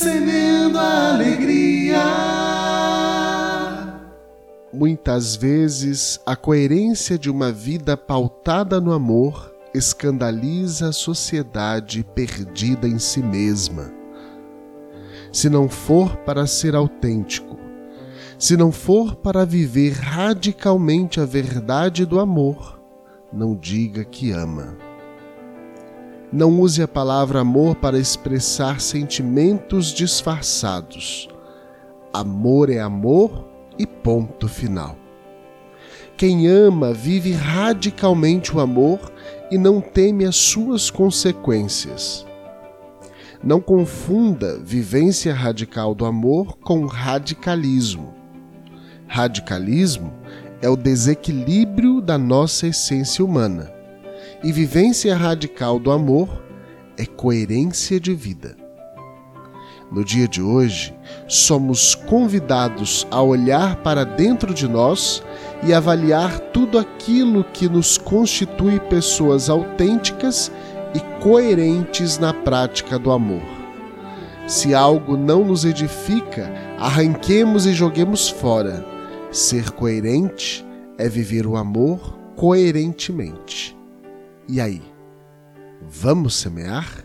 Semendo alegria. Muitas vezes, a coerência de uma vida pautada no amor escandaliza a sociedade perdida em si mesma. Se não for para ser autêntico, se não for para viver radicalmente a verdade do amor, não diga que ama. Não use a palavra amor para expressar sentimentos disfarçados. Amor é amor e ponto final. Quem ama vive radicalmente o amor e não teme as suas consequências. Não confunda vivência radical do amor com radicalismo. Radicalismo é o desequilíbrio da nossa essência humana, e vivência radical do amor é coerência de vida. No dia de hoje, somos convidados a olhar para dentro de nós e avaliar tudo aquilo que nos constitui pessoas autênticas e coerentes na prática do amor. Se algo não nos edifica, arranquemos e joguemos fora. Ser coerente é viver o amor coerentemente. E aí, vamos semear?